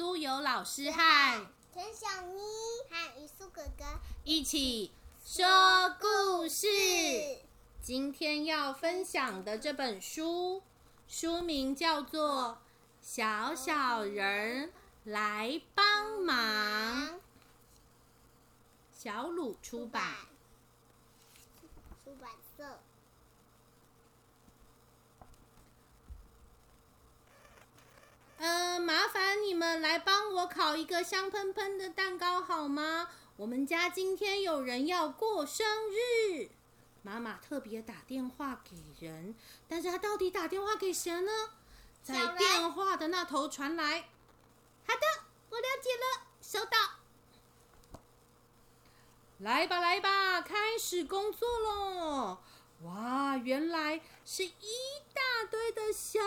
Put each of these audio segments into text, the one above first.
苏有老师和陈小妮和于苏哥哥一起说故事。今天要分享的这本书，书名叫做《小小人来帮忙》，小鲁出版。出版社。我烤一个香喷喷的蛋糕好吗？我们家今天有人要过生日，妈妈特别打电话给人，但是他到底打电话给谁呢？在电话的那头传来，好的，我了解了，收到。来吧，来吧，开始工作喽！哇，原来是一大堆的小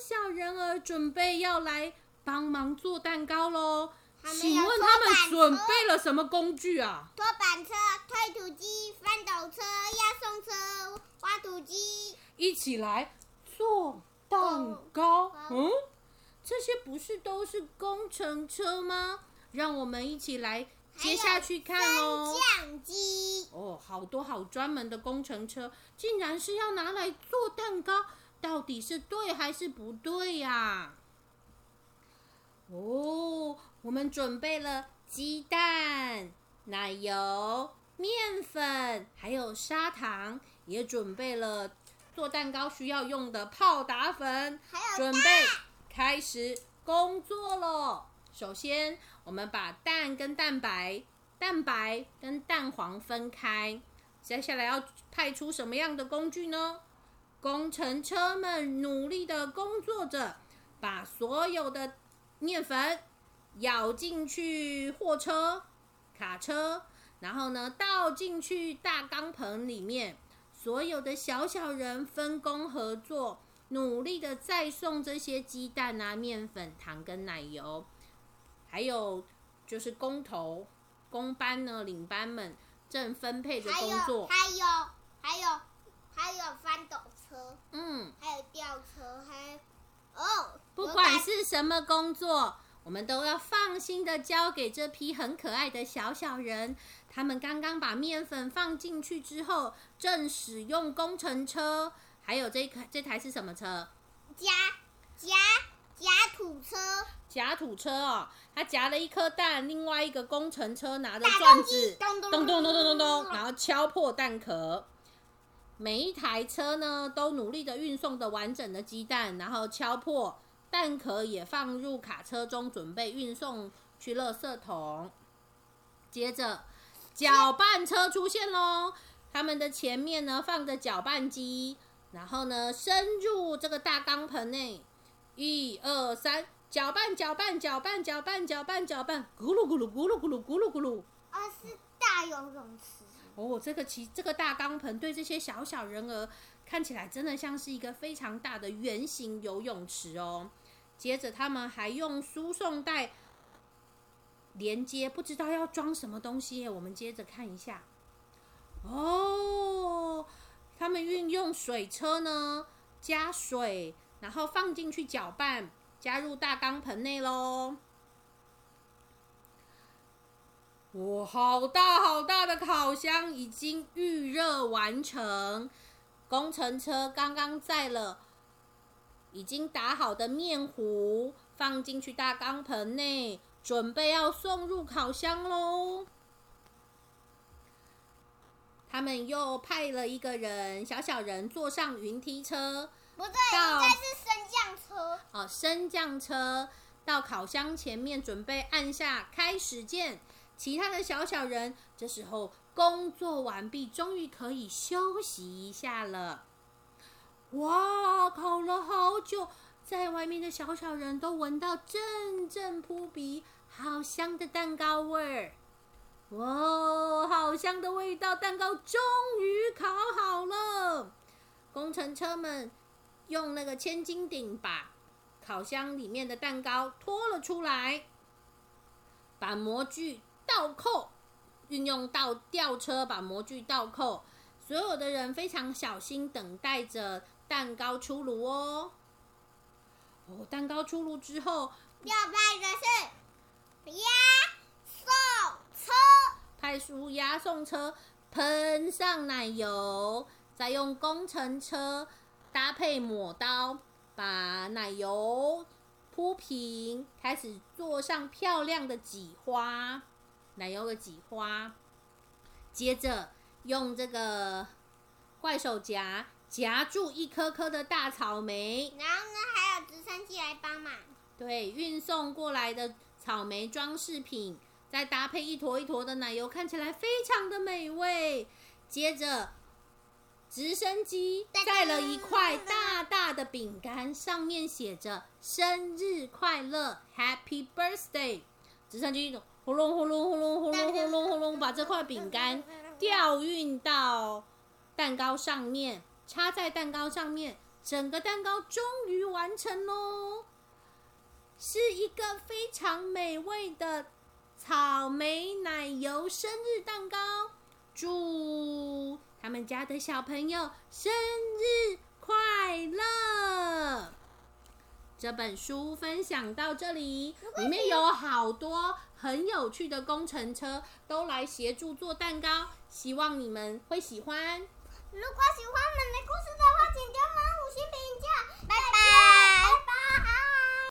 小人儿准备要来帮忙做蛋糕喽。请问他们准备了什么工具啊？拖板车、推土机、翻斗车、压送车、挖土机，一起来做蛋糕。嗯，这些不是都是工程车吗？让我们一起来。接下去看哦，相机哦，好多好专门的工程车，竟然是要拿来做蛋糕，到底是对还是不对呀？哦，我们准备了鸡蛋、奶油、面粉，还有砂糖，也准备了做蛋糕需要用的泡打粉，准备开始工作喽。首先，我们把蛋跟蛋白、蛋白跟蛋黄分开。接下来要派出什么样的工具呢？工程车们努力的工作着，把所有的面粉舀进去货车、卡车，然后呢倒进去大钢盆里面。所有的小小人分工合作，努力的再送这些鸡蛋啊、面粉、糖跟奶油。还有就是工头、工班呢，领班们正分配着工作。还有还有还有翻斗车，嗯，还有吊车，还哦，不管是什么工作，我们都要放心的交给这批很可爱的小小人。他们刚刚把面粉放进去之后，正使用工程车。还有这台这台是什么车？夹夹夹土车。夹土车哦，他夹了一颗蛋，另外一个工程车拿着钻子，咚咚咚咚咚咚咚，然后敲破蛋壳。每一台车呢，都努力的运送的完整的鸡蛋，然后敲破蛋壳，也放入卡车中，准备运送去垃圾桶。接着，搅拌车出现喽，他们的前面呢放着搅拌机，然后呢伸入这个大钢盆内，一二三。搅拌，搅拌，搅拌，搅拌，搅拌，搅拌，咕噜咕噜，咕噜咕噜，咕噜咕噜。啊，是大游泳池。哦，这个其这个大钢盆对这些小小人儿看起来真的像是一个非常大的圆形游泳池哦。接着他们还用输送带连接，不知道要装什么东西。我们接着看一下。哦，他们运用水车呢，加水，然后放进去搅拌。加入大钢盆内喽！哇，好大好大的烤箱已经预热完成。工程车刚刚载了已经打好的面糊，放进去大钢盆内，准备要送入烤箱喽。他们又派了一个人，小小人坐上云梯车。不对，应该是升降车。哦，升降车到烤箱前面，准备按下开始键。其他的小小人这时候工作完毕，终于可以休息一下了。哇，烤了好久，在外面的小小人都闻到阵阵扑鼻，好香的蛋糕味儿。哇，好香的味道，蛋糕终于烤好了。工程车们。用那个千斤顶把烤箱里面的蛋糕拖了出来，把模具倒扣，运用倒吊车把模具倒扣。所有的人非常小心，等待着蛋糕出炉哦。哦，蛋糕出炉之后，要派的是押送车，派出押送车，喷上奶油，再用工程车搭配抹刀，把奶油铺平，开始做上漂亮的挤花，奶油的挤花。接着用这个怪手夹夹住一颗颗的大草莓，然后呢，还有直升机来帮忙。对，运送过来的草莓装饰品，再搭配一坨一坨的奶油，看起来非常的美味。接着，直升机带了一块大大的饼干，上面写着“生日快乐 ”，Happy Birthday。直升机轰隆轰隆轰隆轰隆轰隆轰隆，把这块饼干 调运到蛋糕上面，插在蛋糕上面，整个蛋糕终于完成喽。是一个非常美味的草莓奶油生日蛋糕，祝他们家的小朋友生日快乐！这本书分享到这里，里面有好多很有趣的工程车，都来协助做蛋糕，希望你们会喜欢。如果喜欢我们的故事的话请给我们五星评价。拜拜。拜拜。